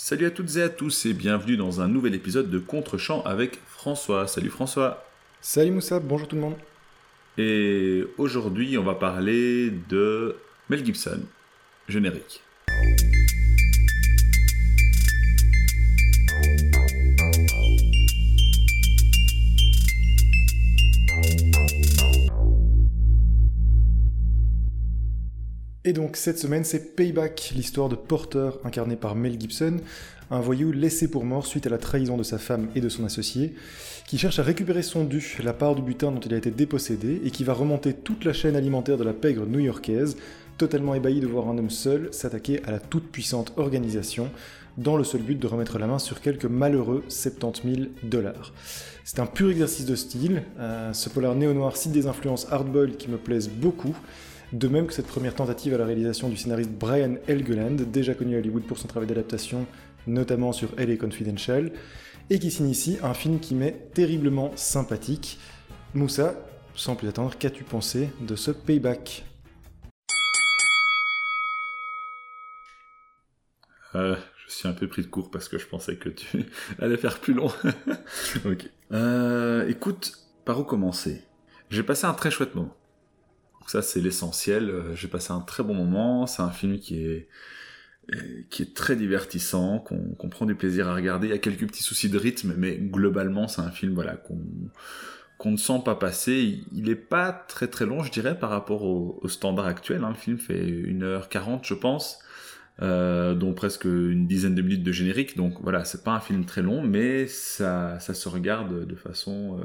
Salut à toutes et à tous et bienvenue dans un nouvel épisode de Contre-champ avec François. Salut François. Salut Moussa, bonjour tout le monde. Et aujourd'hui, on va parler de Mel Gibson, générique. Et donc cette semaine, c'est Payback, l'histoire de Porter, incarné par Mel Gibson, un voyou laissé pour mort suite à la trahison de sa femme et de son associé, qui cherche à récupérer son dû, la part du butin dont il a été dépossédé, et qui va remonter toute la chaîne alimentaire de la pègre new-yorkaise, totalement ébahi de voir un homme seul s'attaquer à la toute-puissante organisation, dans le seul but de remettre la main sur quelques malheureux 70 000 dollars. C'est un pur exercice de style, euh, ce polar néo-noir cite des influences hardboiled qui me plaisent beaucoup, de même que cette première tentative à la réalisation du scénariste Brian Helgeland, déjà connu à Hollywood pour son travail d'adaptation, notamment sur LA Confidential, et qui signe ici un film qui m'est terriblement sympathique. Moussa, sans plus attendre, qu'as-tu pensé de ce payback? Euh, Je suis un peu pris de court parce que je pensais que tu allais faire plus long. ok. Euh, écoute, par où commencer? J'ai passé un très chouette moment ça, c'est l'essentiel. Euh, j'ai passé un très bon moment. C'est un film qui est euh, qui est très divertissant, qu'on prend du plaisir à regarder. Il y a quelques petits soucis de rythme, mais globalement, c'est un film voilà qu'on ne sent pas passer. Il n'est pas très très long, je dirais, par rapport au, standard actuel. Hein. Le film fait 1h40, je pense, euh, dont presque une dizaine de minutes de générique. Donc voilà, c'est pas un film très long, mais ça, ça se regarde de façon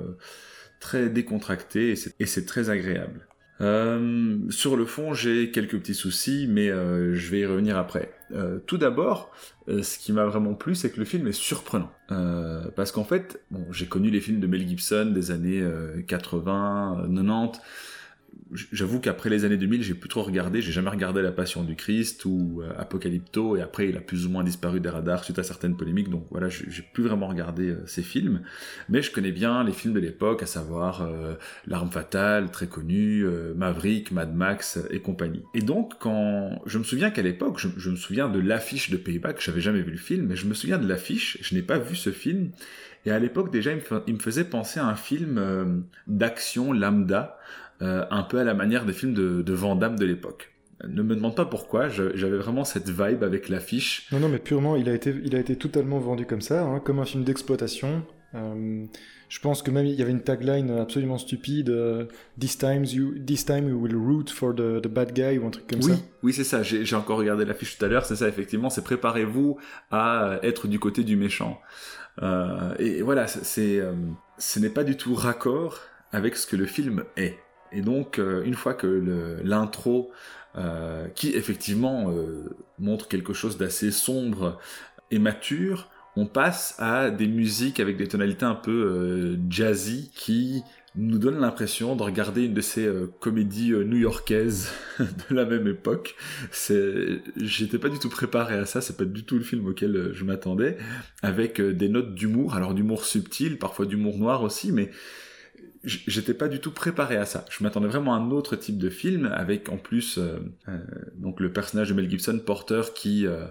très décontractée et c'est très agréable. Euh, sur le fond, j'ai quelques petits soucis, mais euh, je vais y revenir après. Euh, tout d'abord, ce qui m'a vraiment plu, c'est que le film est surprenant. parce qu'en fait, bon, j'ai connu les films de Mel Gibson des années 80, 90, j'avoue qu'après les années 2000, j'ai plus trop regardé, j'ai jamais regardé La Passion du Christ ou euh, Apocalypto, et après il a plus ou moins disparu des radars suite à certaines polémiques, donc voilà, j'ai plus vraiment regardé euh, ces films, mais je connais bien les films de l'époque, à savoir euh, L'Arme Fatale, très connu, Maverick, Mad Max et compagnie. Et donc, quand je me souviens qu'à l'époque, je, me souviens de l'affiche de Payback, j'avais jamais vu le film, mais je me souviens de l'affiche, je n'ai pas vu ce film, et à l'époque déjà, il me, faisait penser à un film d'action lambda, euh, un peu à la manière des films de, de Van Damme de l'époque. Ne me demande pas pourquoi, j'avais vraiment cette vibe avec l'affiche. Non, non, mais purement, il a été, il a été totalement vendu comme ça, hein, comme un film d'exploitation. Euh, je pense que même il y avait une tagline absolument stupide euh, This time you, this time you will root for the, the bad guy ou un truc comme oui, ça. Oui, c'est ça. J'ai encore regardé l'affiche tout à l'heure. C'est ça, effectivement. C'est préparez-vous à être du côté du méchant. Euh, et voilà, c'est, ce n'est pas du tout raccord avec ce que le film est. Et donc, euh, une fois que l'intro, euh, qui effectivement euh, montre quelque chose d'assez sombre et mature, on passe à des musiques avec des tonalités un peu jazzy qui nous donnent l'impression de regarder une de ces comédies new-yorkaises de la même époque. J'étais pas du tout préparé à ça, c'est pas du tout le film auquel je m'attendais, avec des notes d'humour, alors d'humour subtil, parfois d'humour noir aussi, mais j'étais pas du tout préparé à ça. Je m'attendais vraiment à un autre type de film avec en plus euh, euh, donc le personnage de Mel Gibson, Porter, qui euh,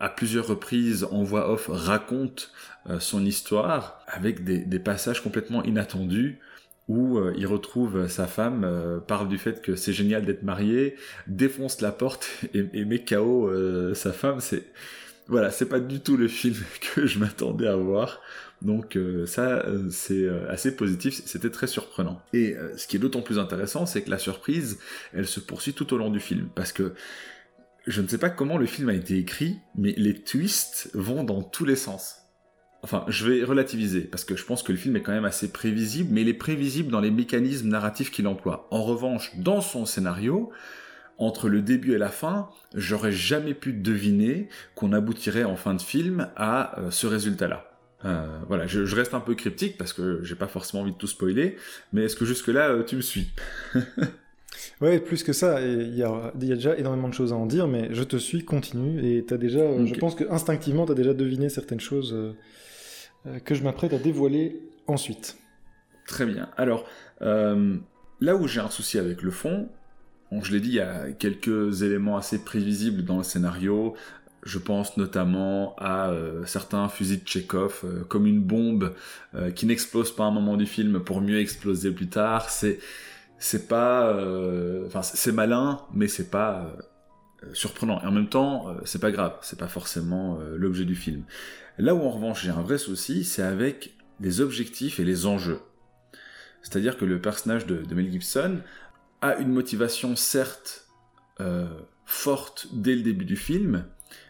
à plusieurs reprises en voix off raconte son histoire avec des, des, passages complètement inattendus où il retrouve sa femme, parle du fait que c'est génial d'être marié, défonce la porte et, et met KO sa femme. C'est voilà, c'est pas du tout le film que je m'attendais à voir. Donc euh, ça, euh, c'est euh, assez positif, c'était très surprenant. Et ce qui est d'autant plus intéressant, c'est que la surprise, elle se poursuit tout au long du film, parce que je ne sais pas comment le film a été écrit, mais les twists vont dans tous les sens. Enfin, je vais relativiser, parce que je pense que le film est quand même assez prévisible, mais il est prévisible dans les mécanismes narratifs qu'il emploie. En revanche, dans son scénario, entre le début et la fin, j'aurais jamais pu deviner qu'on aboutirait en fin de film à ce résultat-là. Euh, voilà, je, reste un peu cryptique parce que j'ai pas forcément envie de tout spoiler, mais est-ce que jusque-là, euh, tu me suis Ouais, plus que ça, il y a, y a, déjà énormément de choses à en dire, mais je te suis, continue, et as déjà, euh, je pense que instinctivement, tu as déjà deviné certaines choses que je m'apprête à dévoiler ensuite. Très bien. Alors, là où j'ai un souci avec le fond, je l'ai dit, il y a quelques éléments assez prévisibles dans le scénario, je pense notamment à certains fusils de Tchekhov comme une bombe qui n'explose pas à un moment du film pour mieux exploser plus tard. C'est c'est pas, enfin c'est malin, mais c'est pas surprenant. Et en même temps, c'est pas grave, c'est pas forcément l'objet du film. Là où en revanche j'ai un vrai souci, c'est avec les objectifs et les enjeux. C'est-à-dire que le personnage de, Mel Gibson a une motivation certes euh, forte dès le début du film,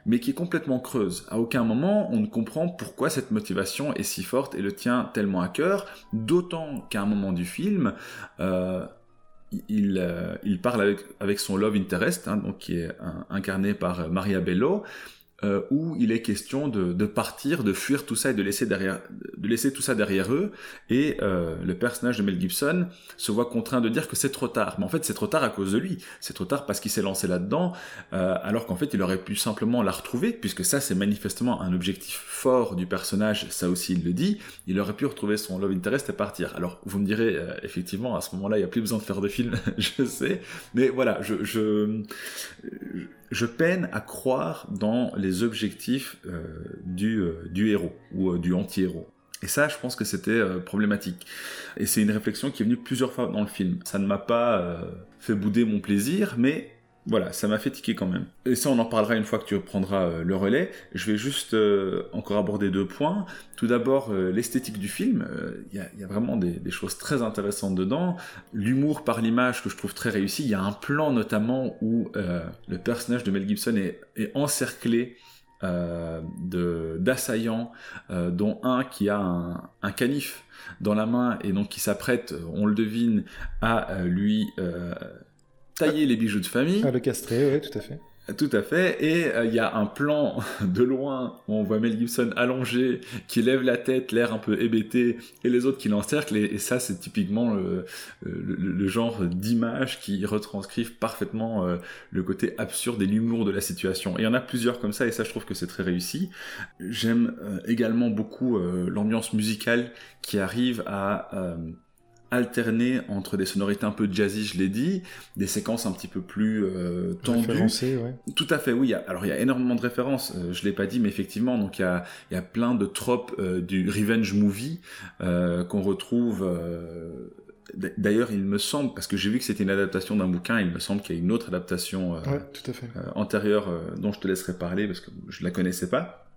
mais qui est complètement creuse. À aucun moment on ne comprend pourquoi cette motivation est si forte et le tient tellement à cœur, d'autant qu'à un moment du film, euh, il, euh, il, parle avec, son love interest, hein, qui est incarné par Maria Bello, euh, où il est question de, de, partir, de fuir tout ça et de laisser derrière, de laisser tout ça derrière eux. Et euh, le personnage de Mel Gibson se voit contraint de dire que c'est trop tard. Mais en fait, c'est trop tard à cause de lui. C'est trop tard parce qu'il s'est lancé là-dedans, euh, alors qu'en fait, il aurait pu simplement la retrouver, puisque ça, c'est manifestement un objectif fort du personnage. Ça aussi, il le dit. Il aurait pu retrouver son love interest et partir. Alors, vous me direz, euh, effectivement, à ce moment-là, il n'y a plus besoin de faire de film, je sais. Mais voilà, je, je, je peine à croire dans les objectifs euh, du, euh, du, héros ou euh, du anti-héros. Et ça, je pense que c'était problématique. Et c'est une réflexion qui est venue plusieurs fois dans le film. Ça ne m'a pas fait bouder mon plaisir, mais voilà, ça m'a fait tiquer quand même. Et ça, on en parlera une fois que tu reprendras euh, le relais. Je vais juste euh, encore aborder deux points. Tout d'abord, euh, l'esthétique du film. Il y, a vraiment des, choses très intéressantes dedans. L'humour par l'image que je trouve très réussi. Il y a un plan notamment où le personnage de Mel Gibson est, encerclé d'assaillants, dont un qui a un, un, canif dans la main et donc qui s'apprête, on le devine, à lui tailler les bijoux de famille. Ah, le castrer, oui, tout à fait. Tout à fait. Et euh, il y a un plan de loin où on voit Mel Gibson allongé, qui lève la tête, l'air un peu hébété, et les autres qui l'encerclent. Et, ça, c'est typiquement le, le, genre d'image qui retranscrivent parfaitement euh, le côté absurde et l'humour de la situation. Et il y en a plusieurs comme ça, et ça, je trouve que c'est très réussi. J'aime euh, également beaucoup l'ambiance musicale qui arrive à alterner entre des sonorités un peu jazzy, je l'ai dit, des séquences un petit peu plus euh, tendues. Ouais. Tout à fait, oui. Alors il y a énormément de références, euh, je l'ai pas dit, mais effectivement, donc il y a, il y a plein de tropes euh, du revenge movie euh, qu'on retrouve. Euh, d'ailleurs, il me semble, parce que j'ai vu que c'était une adaptation d'un bouquin, il me semble qu'il y a une autre adaptation ouais, tout à fait. antérieure dont je te laisserai parler parce que je la connaissais pas.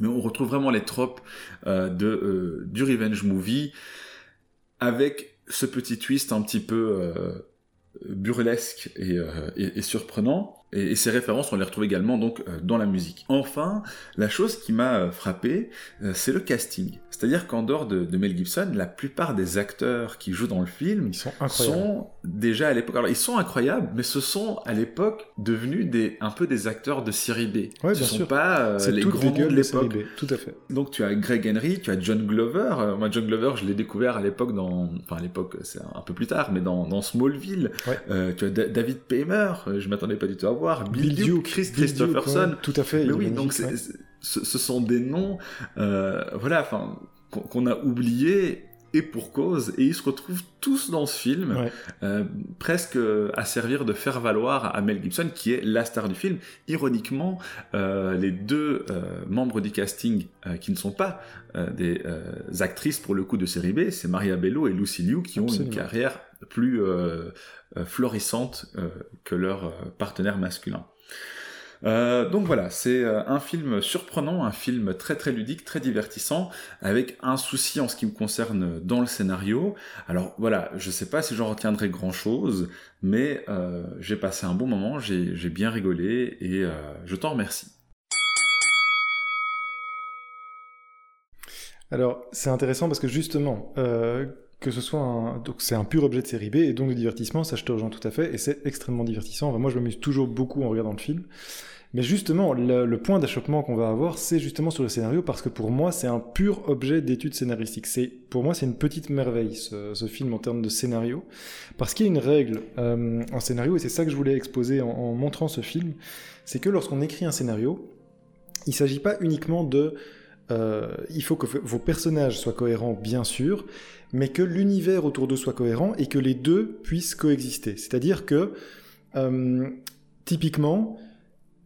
Mais on retrouve vraiment les tropes de, du revenge movie avec ce petit twist un petit peu euh, burlesque et, euh, et, et surprenant et, ces références, on les retrouve également donc euh, dans la musique. Enfin, la chose qui m'a euh, frappé, euh, c'est le casting. C'est-à-dire qu'en dehors de, de, Mel Gibson, la plupart des acteurs qui jouent dans le film ils sont, sont déjà à l'époque. Alors ils sont incroyables, mais ce sont à l'époque devenus des un peu des acteurs de série B. Ouais, ce bien sont sûr. pas les grands noms de l'époque. Tout à fait. Donc tu as Greg Henry, tu as John Glover. moi John Glover, je l'ai découvert à l'époque dans, enfin à l'époque c'est un peu plus tard, mais dans, dans Smallville. Ouais. tu as David Paymer. Je m'attendais pas du tout à voir. Bill, Bill Duke, Chris Bill Christopherson. Duke, ouais, tout à fait. Mais oui, donc ce, ce, sont des noms, euh, voilà, enfin, qu'on a oubliés et pour cause, et ils se retrouvent tous dans ce film, ouais. euh, presque à servir de faire valoir à Mel Gibson, qui est la star du film. Ironiquement, euh, les deux euh, membres du casting qui ne sont pas des actrices pour le coup de série B, c'est Maria Bello et Lucy Liu, qui Absolument. ont une carrière plus florissante que leurs partenaires masculins. Euh, donc voilà, c'est un film surprenant, un film très très ludique, très divertissant, avec un souci en ce qui me concerne dans le scénario. Alors voilà, je sais pas si j'en retiendrai grand chose, mais euh, j'ai passé un bon moment, j'ai bien rigolé et euh, je t'en remercie. Alors c'est intéressant parce que justement, euh, que ce soit un, donc c'est un pur objet de série B et donc de divertissement, ça je te rejoins tout à fait et c'est extrêmement divertissant. Enfin, moi je m'amuse toujours beaucoup en regardant le film. Mais justement, le, point d'achoppement qu'on va avoir, c'est justement sur le scénario, parce que pour moi, c'est un pur objet d'étude scénaristique. C'est, pour moi, c'est une petite merveille, ce, ce, film, en termes de scénario, parce qu'il y a une règle euh, en scénario, et c'est ça que je voulais exposer en, en montrant ce film, c'est que lorsqu'on écrit un scénario, il ne s'agit pas uniquement de... Euh, il faut que vos personnages soient cohérents, bien sûr, mais que l'univers autour d'eux soit cohérent et que les deux puissent coexister. C'est-à-dire que, euh, typiquement,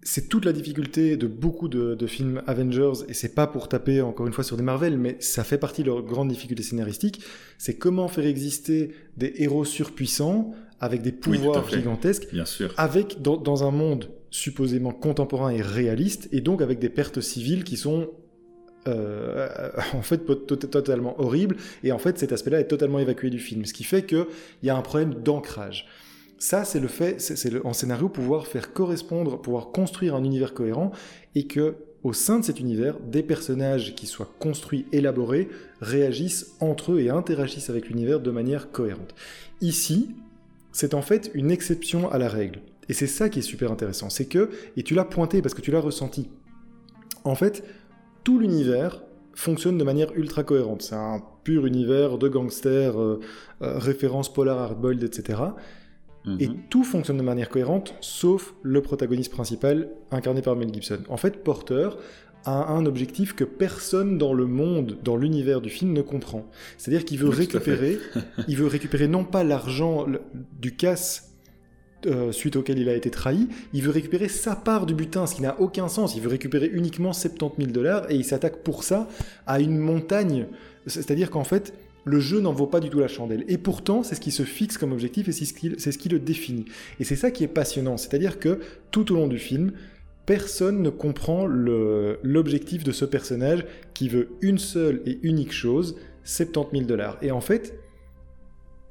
c'est toute la difficulté de beaucoup de, films Avengers, et c'est pas pour taper encore une fois sur des Marvel, mais ça fait partie de leur grande difficulté scénaristique, c'est comment faire exister des héros surpuissants avec des pouvoirs gigantesques, bien sûr, avec dans, un monde supposément contemporain et réaliste, et donc avec des pertes civiles qui sont euh, en fait totalement horribles, et en fait cet aspect-là est totalement évacué du film, ce qui fait qu'il y a un problème d'ancrage. Ça, c'est le fait, c'est en scénario pouvoir faire correspondre, pouvoir construire un univers cohérent et que au sein de cet univers, des personnages qui soient construits, élaborés, réagissent entre eux et interagissent avec l'univers de manière cohérente. Ici, c'est en fait une exception à la règle. Et c'est ça qui est super intéressant. C'est que, et tu l'as pointé parce que tu l'as ressenti, en fait, tout l'univers fonctionne de manière ultra cohérente. C'est un pur univers de gangsters, euh, euh, références polar hardboiled, etc. Et mhm. tout fonctionne de manière cohérente, sauf le protagoniste principal, incarné par Mel Gibson. En fait, Porter a un objectif que personne dans le monde, dans l'univers du film, ne comprend. C'est-à-dire qu'il veut récupérer, il veut récupérer non pas l'argent du casse euh, suite auquel il a été trahi, il veut récupérer sa part du butin, ce qui n'a aucun sens. Il veut récupérer uniquement 70 000 dollars et il s'attaque pour ça à une montagne. C'est-à-dire qu'en fait, le jeu n'en vaut pas du tout la chandelle. Et pourtant, c'est ce qui se fixe comme objectif et c'est ce qui, le définit. Et c'est ça qui est passionnant, c'est-à-dire que tout au long du film, personne ne comprend l'objectif de ce personnage qui veut une seule et unique chose, 70 000 dollars. Et en fait,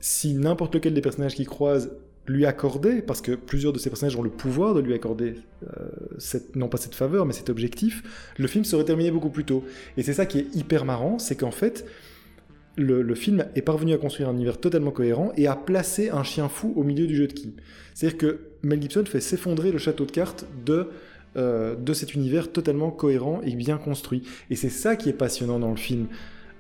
si n'importe lequel des personnages qui croisent lui accordait, parce que plusieurs de ces personnages ont le pouvoir de lui accorder, euh, non pas cette faveur, mais cet objectif, le film serait terminé beaucoup plus tôt. Et c'est ça qui est hyper marrant, c'est qu'en fait, le, film est parvenu à construire un univers totalement cohérent et à placer un chien fou au milieu du jeu de qui. C'est-à-dire que Mel Gibson fait s'effondrer le château de cartes de, euh, de cet univers totalement cohérent et bien construit. Et c'est ça qui est passionnant dans le film.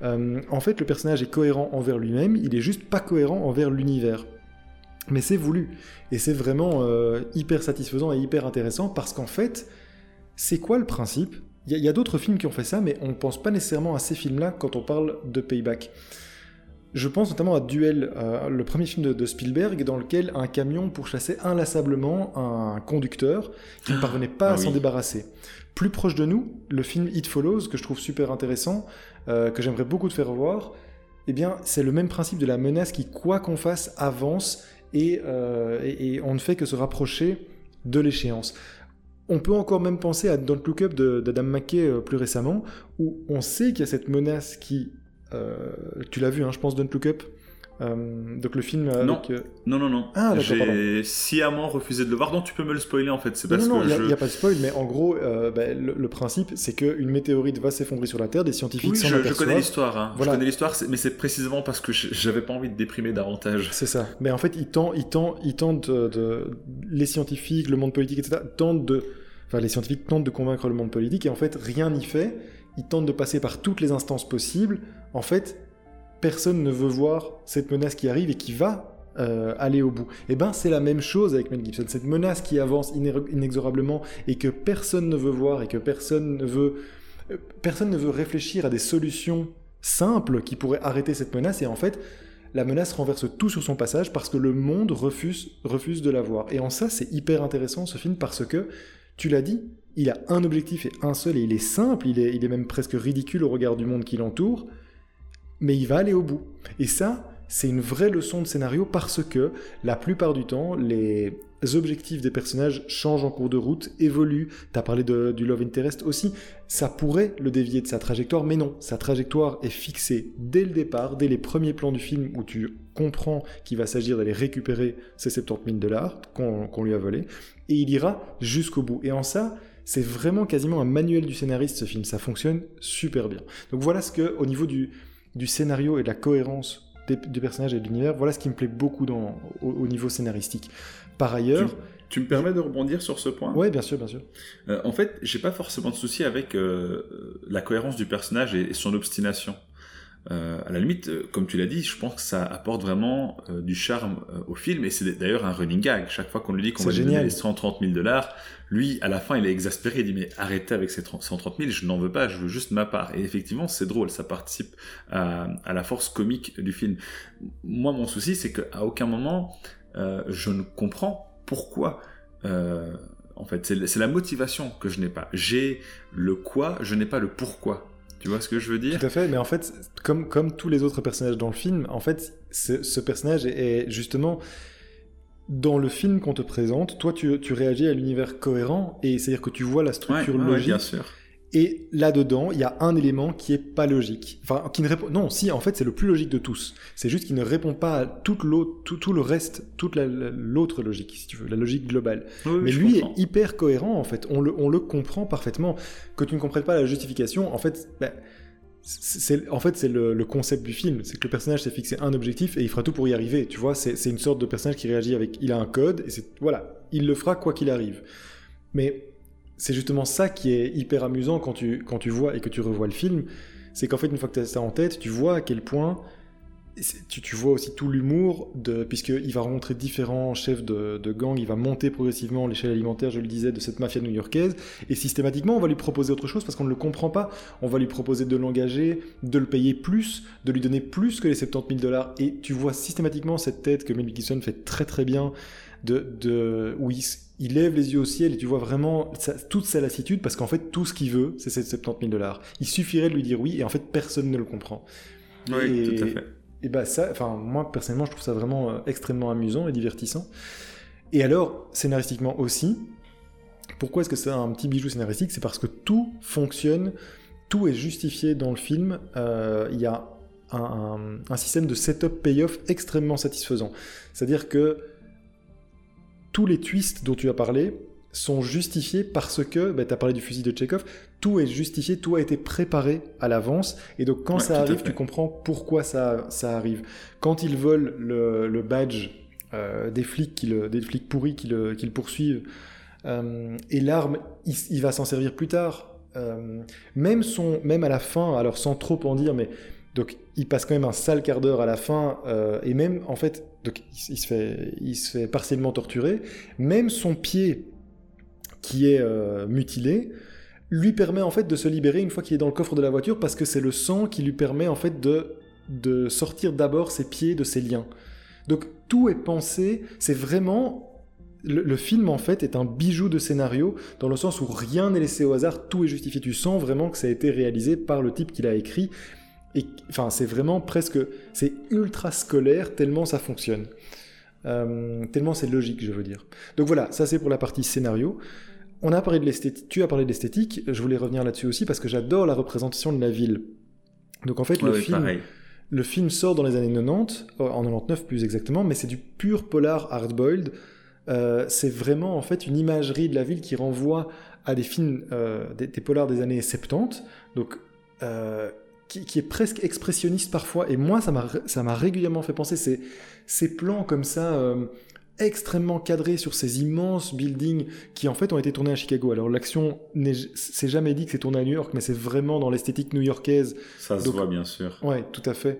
Euh, en fait, le personnage est cohérent envers lui-même, il est juste pas cohérent envers l'univers. Mais c'est voulu. Et c'est vraiment euh, hyper satisfaisant et hyper intéressant parce qu'en fait, c'est quoi le principe? Il y a, d'autres films qui ont fait ça, mais on ne pense pas nécessairement à ces films-là quand on parle de Payback. Je pense notamment à Duel, euh, le premier film de, Spielberg, dans lequel un camion pourchassait inlassablement un conducteur qui ne parvenait pas ah à s'en débarrasser. Plus proche de nous, le film It Follows, que je trouve super intéressant, euh, que j'aimerais beaucoup te faire voir, eh bien, c'est le même principe de la menace qui, quoi qu'on fasse, avance et, euh, et on ne fait que se rapprocher de l'échéance. On peut encore même penser à Don't Look Up d'Adam McKay euh, plus récemment, où on sait qu'il y a cette menace qui... Euh, tu l'as vu, hein, je pense, Don't Look Up? Euh, donc le film non. non non non. Ah, j'ai sciemment refusé de le voir. Donc tu peux me le spoiler en fait. C'est parce non, non, il n'y a, pas de spoil mais en gros ben, le, principe c'est qu'une météorite va s'effondrer sur la Terre des scientifiques oui, je, je, connais l'histoire hein. je connais l'histoire mais c'est précisément parce que j'avais pas envie de déprimer davantage. C'est ça. Mais en fait ils tentent ils tentent, ils tentent de, les scientifiques le monde politique etc tentent de enfin les scientifiques tentent de convaincre le monde politique et en fait rien n'y fait. Ils tentent de passer par toutes les instances possibles. En fait personne ne veut voir cette menace qui arrive et qui va euh, aller au bout. Et eh ben c'est la même chose avec Mel Gibson, cette menace qui avance inexorablement et que personne ne veut voir et que personne ne veut euh, personne ne veut réfléchir à des solutions simples qui pourraient arrêter cette menace et en fait la menace renverse tout sur son passage parce que le monde refuse refuse de la voir. Et en ça c'est hyper intéressant ce film parce que tu l'as dit, il a un objectif et un seul et il est simple, il est, il est même presque ridicule au regard du monde qui l'entoure mais il va aller au bout. Et ça, c'est une vraie leçon de scénario parce que la plupart du temps, les objectifs des personnages changent en cours de route, évoluent. Tu as parlé du Love Interest aussi. Ça pourrait le dévier de sa trajectoire, mais non. Sa trajectoire est fixée dès le départ, dès les premiers plans du film où tu comprends qu'il va s'agir d'aller récupérer ces 70 000 dollars qu'on lui a volés. Et il ira jusqu'au bout. Et en ça, c'est vraiment quasiment un manuel du scénariste ce film. Ça fonctionne super bien. Donc voilà ce que, au niveau du, du scénario et de la cohérence des, personnages et de l'univers, voilà ce qui me plaît beaucoup dans, au, niveau scénaristique. Par ailleurs... Tu, me permets de rebondir sur ce point? Oui, bien sûr, bien sûr. Euh, en fait, j'ai pas forcément de souci avec euh, la cohérence du personnage et son obstination. Euh, à la limite, euh, comme tu l'as dit, je pense que ça apporte vraiment euh, du charme au film et c'est d'ailleurs un running gag. Chaque fois qu'on lui dit qu'on va lui donner les 130 000 dollars, lui, à la fin, il est exaspéré. Il dit mais arrêtez avec ces 130 000, je n'en veux pas, je veux juste ma part. Et effectivement, c'est drôle, ça participe à, à, la force comique du film. Moi, mon souci, c'est qu'à aucun moment, je ne comprends pourquoi. en fait. C'est la motivation que je n'ai pas. J'ai le quoi, je n'ai pas le pourquoi. Tu vois ce que je veux dire? Tout à fait, mais en fait, comme, comme tous les autres personnages dans le film, en fait, ce, personnage est, justement dans le film qu'on te présente, toi tu, tu réagis à l'univers cohérent, et c'est-à-dire que tu vois la structure logique. bien sûr. Et là-dedans, il y a un élément qui est pas logique. Enfin, qui ne répond. Non, si, en fait, c'est le plus logique de tous. C'est juste qu'il ne répond pas à tout, tout, le reste, toute l'autre logique, si tu veux, la logique globale. Mais lui est hyper cohérent, en fait. On le, on le comprend parfaitement. Que tu ne comprennes pas la justification, en fait, ben, c'est en fait c'est le, le, concept du film c'est que le personnage s'est fixé un objectif et il fera tout pour y arriver tu vois c'est une sorte de personnage qui réagit avec il a un code et c'est voilà il le fera quoi qu'il arrive mais c'est justement ça qui est hyper amusant quand tu, quand tu vois et que tu revois le film, c'est qu'en fait, une fois que tu as ça en tête, tu vois à quel point tu, tu, vois aussi tout l'humour, puisqu'il va rencontrer différents chefs de, gang, il va monter progressivement l'échelle alimentaire, je le disais, de cette mafia new-yorkaise, et systématiquement, on va lui proposer autre chose parce qu'on ne le comprend pas. On va lui proposer de l'engager, de le payer plus, de lui donner plus que les 70 000 dollars, et tu vois systématiquement cette tête que Mel Gibson fait très très bien, de, de, où il, il lève les yeux au ciel et tu vois vraiment toute sa lassitude parce qu'en fait tout ce qu'il veut c'est ces 70 000 dollars. Il suffirait de lui dire oui et en fait personne ne le comprend. Oui, tout à fait. Et bah ça, enfin moi personnellement je trouve ça vraiment euh, extrêmement amusant et divertissant. Et alors scénaristiquement aussi, pourquoi est-ce que c'est un petit bijou scénaristique? C'est parce que tout fonctionne, tout est justifié dans le film. Euh, il y a un, un système de setup payoff extrêmement satisfaisant. C'est-à-dire que tous les twists dont tu as parlé sont justifiés parce que, bah, tu as parlé du fusil de Chekhov, tout est justifié, tout a été préparé à l'avance, et donc quand ça arrive, tu comprends pourquoi ça, ça arrive. Quand ils volent le, badge euh, des, flics qui des flics pourris qui le, poursuivent, euh, et l'arme, il, va s'en servir plus tard. Euh, même, son, même à la fin, alors sans trop en dire, mais donc il passe quand même un sale quart d'heure à la fin, et même en fait donc il, se fait, il se fait partiellement torturer. Même son pied, qui est euh, mutilé, lui permet en fait de se libérer une fois qu'il est dans le coffre de la voiture parce que c'est le sang qui lui permet en fait de, de sortir d'abord ses pieds de ses liens. Donc tout est pensé, c'est vraiment... Le, film en fait est un bijou de scénario dans le sens où rien n'est laissé au hasard, tout est justifié. Tu sens vraiment que ça a été réalisé par le type qui l'a écrit et enfin, c'est vraiment presque, c'est ultra scolaire tellement ça fonctionne. Euh, tellement c'est logique, je veux dire. Donc voilà, ça c'est pour la partie scénario. On a parlé de l'esthétique, tu as parlé de l'esthétique, je voulais revenir là-dessus aussi parce que j'adore la représentation de la ville. Donc en fait, le, film, le film sort dans les années 90, euh, en 99 plus exactement, mais c'est du pur polar hardboiled. Euh, c'est vraiment en fait une imagerie de la ville qui renvoie à des films, des, des, polars des années 70. Donc qui, est presque expressionniste parfois. Et moi, ça m'a régulièrement fait penser ces, ces plans comme ça, euh, extrêmement cadrés sur ces immenses buildings qui en fait ont été tournés à Chicago. Alors l'action, c'est jamais dit que c'est tourné à New York, mais c'est vraiment dans l'esthétique new-yorkaise. Ça se voit bien sûr. Ouais, tout à fait.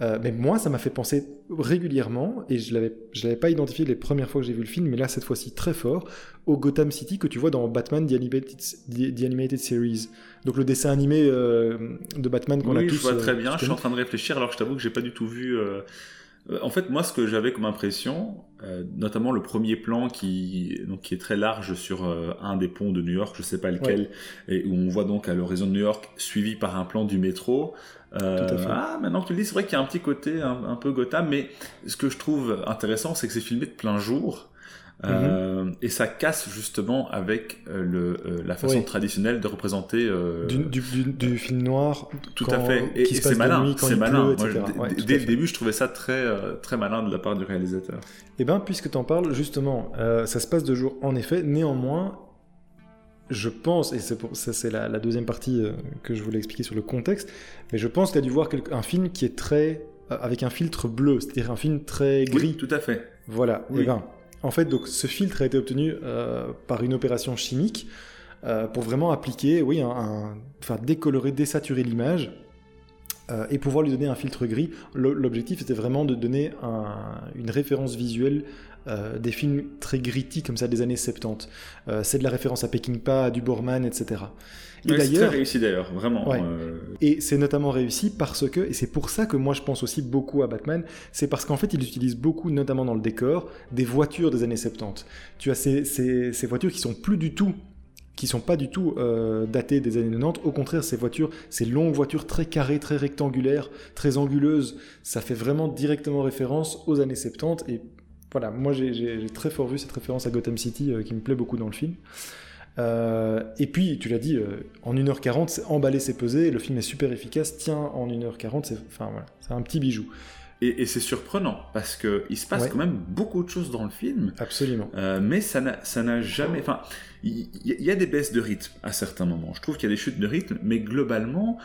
Euh, mais moi, ça m'a fait penser régulièrement, et je l'avais, je l'avais pas identifié les premières fois que j'ai vu le film, mais là cette fois-ci très fort, au Gotham City que tu vois dans Batman The Animated, Series. Donc le dessin animé euh, de Batman qu'on a tous. Oui, je vois très euh, bien. Je suis en train de réfléchir, alors je t'avoue que j'ai pas du tout vu. En fait, moi, ce que j'avais comme impression, notamment le premier plan qui, donc, qui est très large sur un des ponts de New York, je sais pas lequel, et où on voit donc à l'horizon de New York, suivi par un plan du métro. Euh, ah, maintenant que tu le dis, c'est vrai qu'il y a un petit côté un, peu Gotham, mais ce que je trouve intéressant, c'est que c'est filmé de plein jour. Euh, et ça casse justement avec euh, le, la façon traditionnelle de représenter du, film noir. Tout à fait. Et, c'est malin. C'est malin. dès le début, je trouvais ça très très malin de la part du réalisateur. Et eh ben, puisque tu en parles, justement, ça se passe de jour en effet. Néanmoins, je pense, et c'est ça c'est la, deuxième partie euh, que je voulais expliquer sur le contexte, mais je pense qu'il a dû voir un film qui est très euh, avec un filtre bleu, c'est-à-dire un film très gris. Oui, tout à fait. Voilà. Et eh ben, en fait, donc ce filtre a été obtenu euh, par une opération chimique pour vraiment appliquer, oui, décolorer, désaturer l'image et pouvoir lui donner un filtre gris. L'objectif était vraiment de donner une référence visuelle des films très gritty comme ça des années 70. c'est de la référence à Peckinpah, à Duborman, etc. Et d'ailleurs, c'est très réussi d'ailleurs, vraiment. Et c'est notamment réussi parce que, et c'est pour ça que moi je pense aussi beaucoup à Batman, c'est parce qu'en fait il utilise beaucoup, notamment dans le décor, des voitures des années 70. Tu as ces, ces, ces voitures qui sont plus du tout qui sont pas du tout euh, datées des années 90. Au contraire, ces voitures, ces longues voitures très carrées, très rectangulaires, très anguleuses, ça fait vraiment directement référence aux années 70. Et voilà, moi j'ai très fort vu cette référence à Gotham City euh, qui me plaît beaucoup dans le film. Euh, et puis, tu l'as dit, en 1h40, c'est emballé, c'est pesé, le film est super efficace, tient en 1h40, c'est enfin, voilà, un petit bijou. Et, c'est surprenant parce que il se passe quand même beaucoup de choses dans le film. Absolument. mais ça n'a jamais. Enfin, il y, a des baisses de rythme à certains moments. Je trouve qu'il y a des chutes de rythme, mais globalement,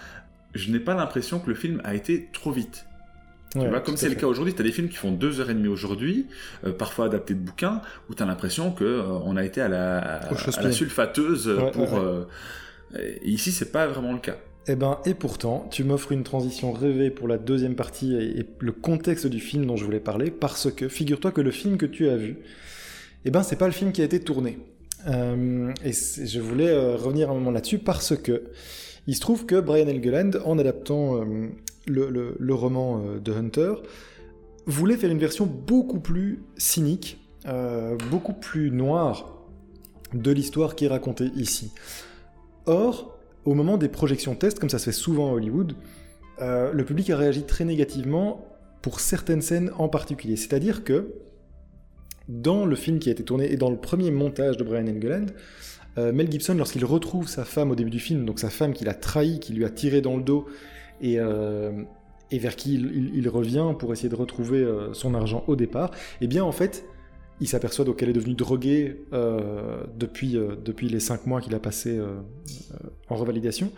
je n'ai pas l'impression que le film a été trop vite. Tu vois, comme c'est le cas aujourd'hui, tu as des films qui font deux heures et demie aujourd'hui, euh, parfois adaptés de bouquins, où tu as l'impression qu'on euh, on a été à la, à, la sulfateuse pour. Euh, ici, c'est pas vraiment le cas. Eh ben, et pourtant, tu m'offres une transition rêvée pour la deuxième partie et, le contexte du film dont je voulais parler, parce que figure-toi que le film que tu as vu, eh ben, c'est pas le film qui a été tourné. Euh, et je voulais euh, revenir un moment là-dessus parce que il se trouve que Brian Helgeland, en adaptant euh, le, roman de Hunter, voulait faire une version beaucoup plus cynique, beaucoup plus noire de l'histoire qui est racontée ici. Or, au moment des projections test, comme ça se fait souvent à Hollywood, le public a réagi très négativement pour certaines scènes en particulier. C'est-à-dire que dans le film qui a été tourné et dans le premier montage de Brian Engeland, euh, Mel Gibson, lorsqu'il retrouve sa femme au début du film, donc sa femme qu'il a trahi, qui lui a tiré dans le dos et, euh, vers qui il, revient pour essayer de retrouver euh, son argent au départ, eh bien en fait, il s'aperçoit qu'elle est devenue droguée depuis, depuis les cinq mois qu'il a passé en revalidation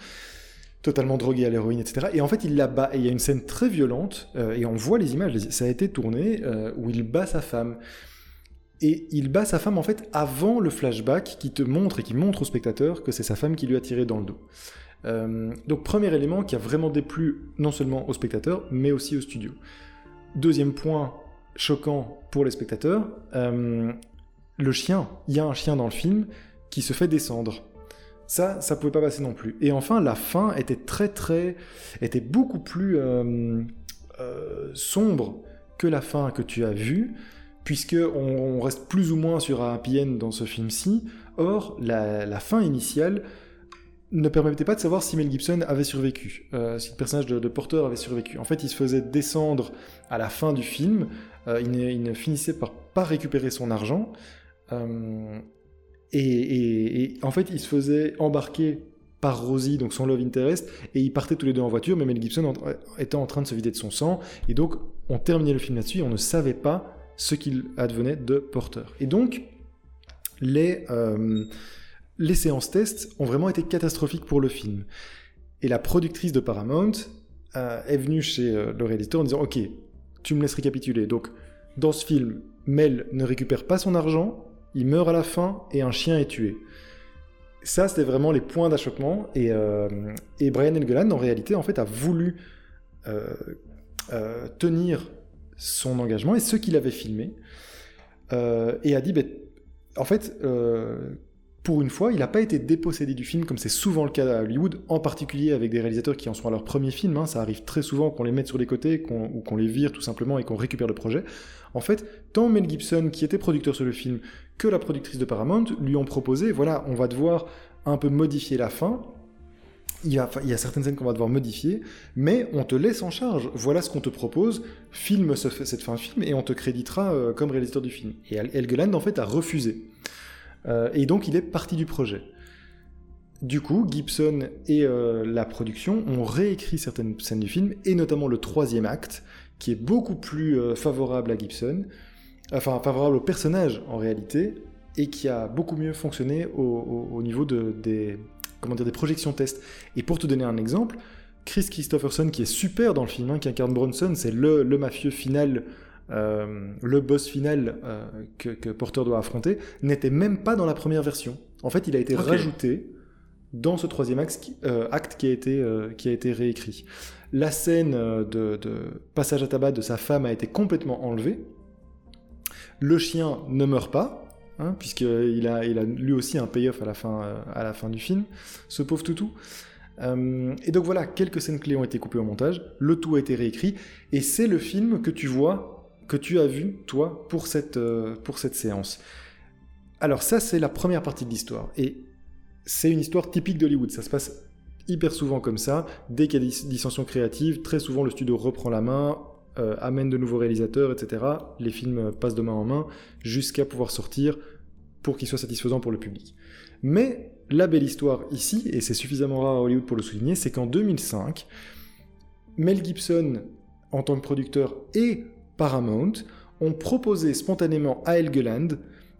totalement droguée à l'héroïne, etc. Et en fait, il la bat. Et il y a une scène très violente, et on voit les images, ça a été tourné, où il bat sa femme. Et il bat sa femme en fait avant le flashback qui te montre et qui montre au spectateur que c'est sa femme qui lui a tiré dans le dos. Euh, donc premier élément qui a vraiment déplu non seulement au spectateur mais aussi au studio. Deuxième point choquant pour les spectateurs, euh, le chien. Il y a un chien dans le film qui se fait descendre. Ça, ça pouvait pas passer non plus. Et enfin, la fin était très très, était beaucoup plus euh, sombre que la fin que tu as vue puisque on, reste plus ou moins sur un happy dans ce film-ci. Or, la, fin initiale ne permettait pas de savoir si Mel Gibson avait survécu, euh, si le personnage de, Porter avait survécu. En fait, il se faisait descendre à la fin du film, euh, il, ne, finissait par pas récupérer son argent, euh, et, en fait, il se faisait embarquer par Rosie, donc son love interest, et ils partaient tous les deux en voiture, mais Mel Gibson était en train de se vider de son sang, et donc on terminait le film là-dessus, on ne savait pas ce qu'il advenait de porteur. Et donc, les, les séances tests ont vraiment été catastrophiques pour le film. Et la productrice de Paramount euh, est venue chez euh, le réalisateur en disant Ok, tu me laisses récapituler. Donc, dans ce film, Mel ne récupère pas son argent, il meurt à la fin et un chien est tué. Ça, c'était vraiment les points d'achoppement. Et, et Brian Engeland, en réalité, en fait, a voulu tenir son engagement et ce qu'il avait filmé, euh, et a dit, ben, en fait, euh, pour une fois, il n'a pas été dépossédé du film, comme c'est souvent le cas à Hollywood, en particulier avec des réalisateurs qui en sont à leur premier film. Hein. ça arrive très souvent qu'on les mette sur les côtés, ou qu'on les vire tout simplement et qu'on récupère le projet. En fait, tant Mel Gibson, qui était producteur sur le film, que la productrice de Paramount lui ont proposé, voilà, on va devoir un peu modifier la fin, il y, a, certaines scènes qu'on va devoir modifier, mais on te laisse en charge. Voilà ce qu'on te propose, filme cette fin film et on te créditera euh, comme réalisateur du film. Et Helgeland, en fait, a refusé. Euh, et donc, il est parti du projet. Du coup, Gibson et euh, la production ont réécrit certaines scènes du film, et notamment le troisième acte, qui est beaucoup plus favorable à Gibson, enfin favorable au personnage en réalité, et qui a beaucoup mieux fonctionné au, niveau de, des, comment dire, des projections test. Et pour te donner un exemple, Chris Christopherson, qui est super dans le film, hein, qui incarne Bronson, c'est le, mafieux final, euh, le boss final euh, que, Porter doit affronter, n'était même pas dans la première version. En fait, il a été rajouté dans ce troisième acte, euh, acte qui, a été, qui a été réécrit. La scène de, de, passage à tabac de sa femme a été complètement enlevée. Le chien ne meurt pas, hein, puisqu'il a, il a lui aussi un payoff à la fin, à la fin du film, ce pauvre toutou. Euh, et donc voilà, quelques scènes clés ont été coupées au montage, le tout a été réécrit, et c'est le film que tu vois, que tu as vu, toi, pour cette, euh, pour cette séance. Alors ça, c'est la première partie de l'histoire, et c'est une histoire typique d'Hollywood, ça se passe hyper souvent comme ça, dès qu'il y a des dissensions créatives, très souvent le studio reprend la main, euh, amène de nouveaux réalisateurs, etc. Les films passent de main en main jusqu'à pouvoir sortir pour qu'ils soient satisfaisants pour le public. Mais la belle histoire ici, et c'est suffisamment rare à Hollywood pour le souligner, c'est qu'en 2005, Mel Gibson, en tant que producteur, et Paramount ont proposé spontanément à Helgeland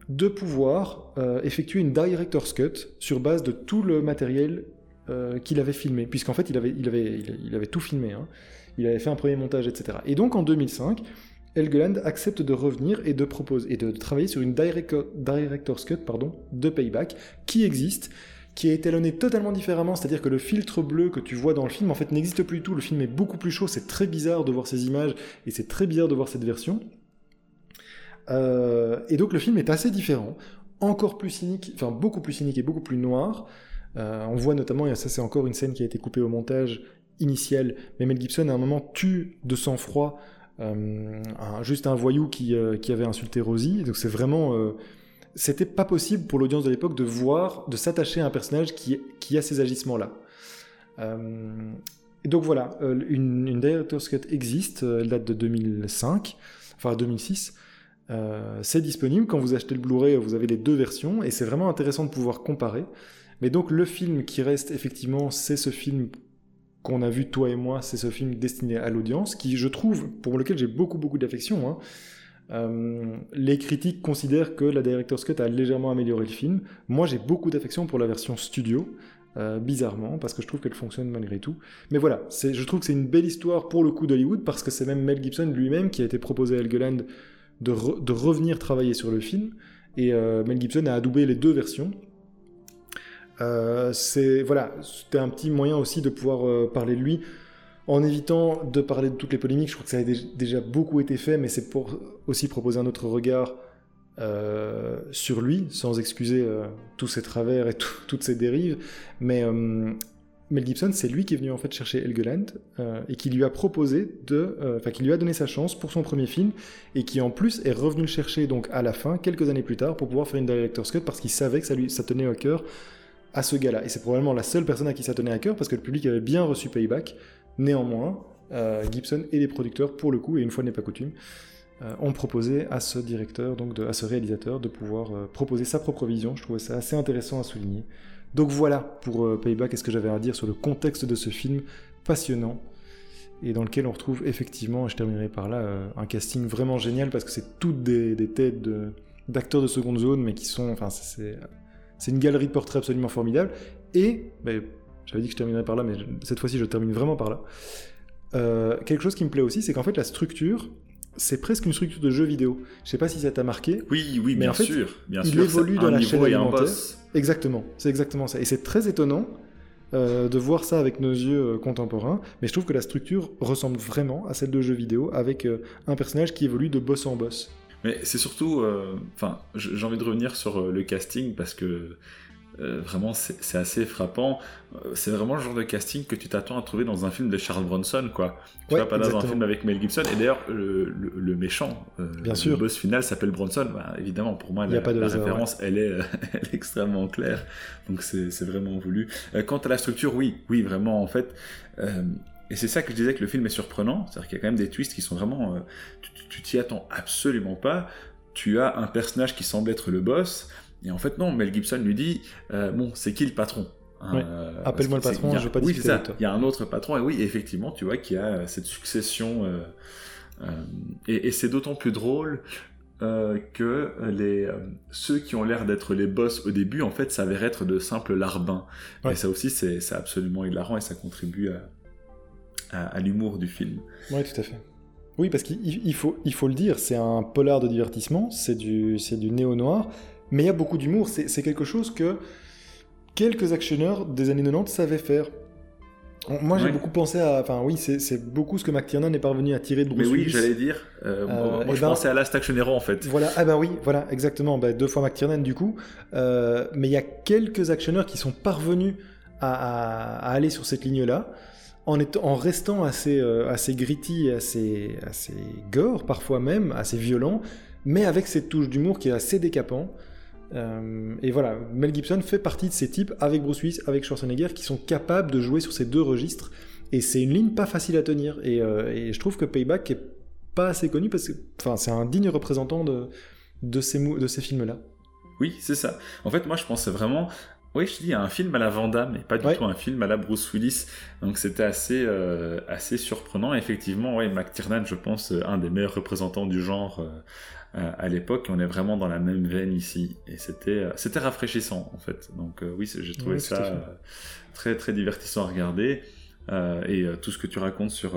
de pouvoir euh, effectuer une director's cut sur base de tout le matériel euh, qu'il avait filmé, puisqu'en fait il avait, tout filmé. Hein. Il avait fait un premier montage, etc. Et donc en 2005, Helgeland accepte de revenir et de proposer et de, travailler sur une director's cut de Payback qui existe, qui est étalonné totalement différemment, c'est-à-dire que le filtre bleu que tu vois dans le film en fait n'existe plus du tout. Le film est beaucoup plus chaud, c'est très bizarre de voir ces images et c'est très bizarre de voir cette version. Euh, et donc le film est assez différent, encore plus cynique, enfin beaucoup plus cynique et beaucoup plus noir. Euh, on voit notamment, et ça c'est encore une scène qui a été coupée au montage initial, mais Mel Gibson à un moment tue de sang-froid euh, juste un voyou qui, qui, avait insulté Rosie. Donc c'est vraiment... c'était pas possible pour l'audience de l'époque de voir, de s'attacher à un personnage qui, a ces agissements-là. et donc voilà, une, une Director's Cut existe, elle date de 2005, enfin 2006. c'est disponible. Quand vous achetez le Blu-ray, vous avez les deux versions et c'est vraiment intéressant de pouvoir comparer. Mais donc le film qui reste effectivement, c'est ce film qu'on a vu toi et moi, c'est ce film destiné à l'audience, qui je trouve, pour lequel j'ai beaucoup beaucoup d'affection. Hein. Euh, les critiques considèrent que la Director's Cut a légèrement amélioré le film. Moi j'ai beaucoup d'affection pour la version studio. Euh, bizarrement, parce que je trouve qu'elle fonctionne malgré tout. Mais voilà, je trouve que c'est une belle histoire pour le coup d'Hollywood, parce que c'est même Mel Gibson lui-même qui a été proposé à Helgeland de, de, revenir travailler sur le film. Et euh, Mel Gibson a adoubé les deux versions, c'est voilà, c'était un petit moyen aussi de pouvoir parler de lui en évitant de parler de toutes les polémiques. Je crois que ça a déjà beaucoup été fait, mais c'est pour aussi proposer un autre regard euh, sur lui, sans excuser tous ses travers et toutes ses dérives. Mais Mel Gibson, c'est lui qui est venu en fait chercher Helgeland et qui lui a proposé de, enfin qui lui a donné sa chance pour son premier film et qui en plus est revenu le chercher donc à la fin, quelques années plus tard, pour pouvoir faire une director's cut parce qu'il savait que ça lui ça tenait au cœur à ce gars-là. Et c'est probablement la seule personne à qui ça tenait à cœur parce que le public avait bien reçu Payback. Néanmoins, euh, Gibson et les producteurs, pour le coup, et une fois n'est pas coutume, euh, ont proposé à ce directeur, donc à ce réalisateur, de pouvoir euh, proposer sa propre vision. Je trouvais ça assez intéressant à souligner. Donc voilà pour Payback, qu'est-ce que j'avais à dire sur le contexte de ce film passionnant et dans lequel on retrouve effectivement, et je terminerai par là, un casting vraiment génial parce que c'est toutes des, têtes d'acteurs de, seconde zone, mais qui sont, enfin, c'est c'est une galerie de portraits absolument formidable. Et, ben, j'avais dit que je terminerais par là, mais cette fois-ci je termine vraiment par là. Euh, quelque chose qui me plaît aussi, c'est qu'en fait la structure, c'est presque une structure de jeu vidéo. Je sais pas si ça t'a marqué. Oui, oui, mais bien en fait, sûr. Bien il évolue dans la chaîne alimentaire. Exactement, c'est exactement ça. Et c'est très étonnant euh, de voir ça avec nos yeux euh, contemporains, mais je trouve que la structure ressemble vraiment à celle de jeu vidéo, avec un personnage qui évolue de boss en boss. Mais c'est surtout, enfin, j'ai envie de revenir sur le casting parce que euh, vraiment c'est assez frappant. C'est vraiment le genre de casting que tu t'attends à trouver dans un film de Charles Bronson, quoi. Tu pas dans un film avec Mel Gibson. Et d'ailleurs, le, méchant, Bien sûr. le boss final s'appelle Bronson. Bah, évidemment, pour moi, la, référence, elle, est, elle, est, extrêmement claire. Donc c'est vraiment voulu. quant à la structure, oui, oui, vraiment, en fait. Et c'est ça que je disais que le film est surprenant, c'est-à-dire qu'il y a quand même des twists qui sont vraiment... Euh, tu t'y attends absolument pas. Tu as un personnage qui semble être le boss, et en fait non, Mel Gibson lui dit, euh, bon, c'est qui le patron hein, euh, Appelle-moi le patron, je veux pas oui, ça. Il y a un autre patron, et oui, effectivement, tu vois qu'il y a cette succession... et, c'est d'autant plus drôle que les, ceux qui ont l'air d'être les boss au début, en fait, s'avèrent être de simples larbins. Et ça aussi, c'est absolument hilarant et ça contribue à, à, l'humour du film. Oui, tout à fait. Oui, parce qu'il faut, il faut le dire, c'est un polar de divertissement, c'est du, du néo-noir, mais il y a beaucoup d'humour. C'est quelque chose que quelques actionneurs des années 90 savaient faire. Moi, j'ai beaucoup pensé à. Enfin, oui, c'est beaucoup ce que McTiernan est parvenu à tirer de Mais Bruce oui, Willis. j'allais dire. euh, Euh, moi, eh je ben- pensais à Last Action Hero en fait. Voilà, ah bah oui, voilà, exactement. Bah, deux fois McTiernan du coup. Euh, mais il y a quelques actionneurs qui sont parvenus à, à- à aller sur cette ligne-là, en, étant- en restant assez, assez gritty, assez, assez gore parfois même, assez violent, mais avec cette touche d'humour qui est assez décapant. Euh, et voilà, Mel Gibson fait partie de ces types avec Bruce Willis, avec Schwarzenegger, qui sont capables de jouer sur ces deux registres. Et c'est une ligne pas facile à tenir. Et, euh, et je trouve que Payback est pas assez connu parce que, enfin, c'est un digne représentant de, de ces, de ces films-là. Oui, c'est ça. En fait, moi, je pensais vraiment. Oui, je dis, un film à la Van Damme et pas du Ouais. tout un film à la Bruce Willis. Donc, c'était assez, euh, assez surprenant. Effectivement, ouais, McTiernan, je pense, euh, un des meilleurs représentants du genre euh, à l'époque. On est vraiment dans la même veine ici. Et c'était, euh, c'était rafraîchissant, en fait. Donc, oui, j'ai trouvé ça très, très divertissant à regarder. Et tout ce que tu racontes sur,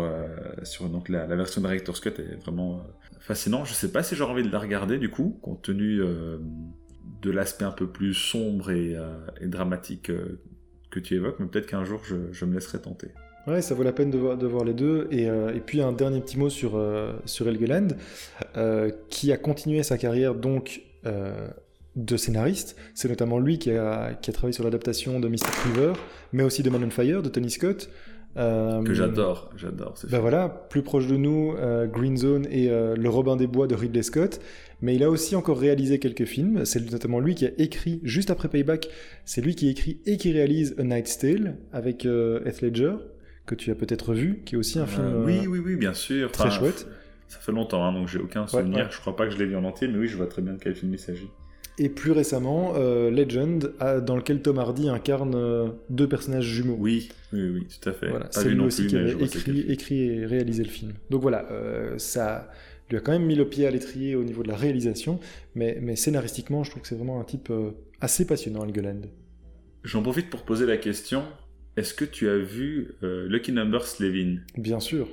sur donc, la, la version Director's Cut est vraiment fascinant. Je sais pas si j'aurais envie de la regarder, du coup, compte tenu de l'aspect un peu plus sombre et, euh, dramatique euh, que tu évoques, mais peut-être qu'un jour je, me laisserai tenter. Ouais, ça vaut la peine de voir, les deux. Et, euh, et puis un dernier petit mot sur, sur Helgeland, qui a continué sa carrière donc de scénariste. C'est notamment lui qui a, qui a travaillé sur l'adaptation de Mystic River, mais aussi de Man on Fire de Tony Scott. Euh, Que j'adore, j'adore Ben voilà, plus proche de nous, euh, Green Zone et euh, Le Robin des Bois de Ridley Scott. Mais il a aussi encore réalisé quelques films. C'est notamment lui qui a écrit, juste après Payback, c'est lui qui écrit et qui réalise A Night's Tale avec Heath Ledger, que tu as peut-être vu, qui est aussi un film. Oui, oui, oui, bien sûr. très chouette. Ça fait longtemps, hein, donc j'ai aucun souvenir. ouais. Je crois pas que je l'ai vu en entier, mais oui, je vois très bien de quel film il s'agit. Et plus récemment, euh, Legend, à- dans lequel Tom Hardy incarne euh, deux personnages jumeaux. Oui, oui, oui, tout à fait. Voilà, c'est lui non aussi plus, qui avait écrit, et réalisé le film. Donc voilà, euh, ça lui a quand même mis le pied à l'étrier au niveau de la réalisation, mais, mais scénaristiquement, je trouve que c'est vraiment un type assez passionnant, Helgeland. J'en profite pour poser la question. Est-ce que tu as vu Lucky Number Slevin Bien sûr.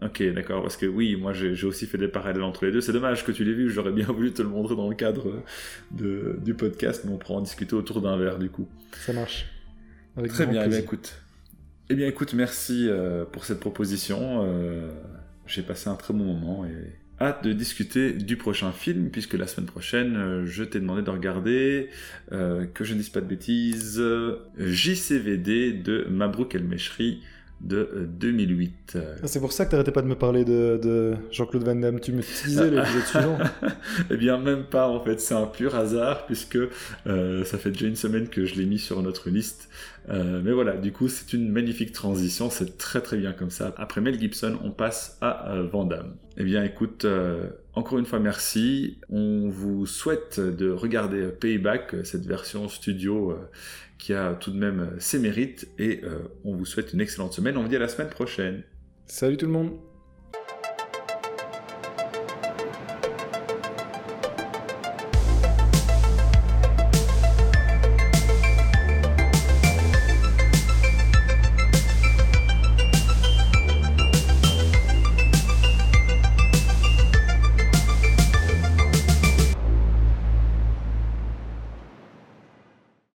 Ok, d'accord, parce que oui, moi j'ai aussi fait des parallèles entre les deux. C'est dommage que tu l'aies vu, j'aurais bien voulu te le montrer dans le cadre de, du podcast, mais on pourra en discuter autour d'un verre du coup. Ça marche. Avec Très bien, eh bien écoute. Eh bien écoute, merci euh, pour cette proposition. Euh, J'ai passé un très bon moment et hâte de discuter du prochain film, puisque la semaine prochaine, euh, je t'ai demandé de regarder, euh, que je ne dise pas de bêtises, JCVD de Mabrouk El Meshri de euh, 2008. Euh, Ah, C'est pour ça que t'arrêtais pas de me parler de, de Jean-Claude Van Damme. Tu me disais l'épisode suivant. eh bien, même pas en fait, c'est un pur hasard puisque euh, ça fait déjà une semaine que je l'ai mis sur notre liste. Euh, mais voilà, du coup, c'est une magnifique transition, c'est très très bien comme ça. Après Mel Gibson, on passe à euh, Van Damme. Eh bien, écoute, encore une fois, merci. On vous souhaite de regarder Payback, cette version studio qui a tout de même ses mérites, et euh, on vous souhaite une excellente semaine. On vous dit à la semaine prochaine. Salut tout le monde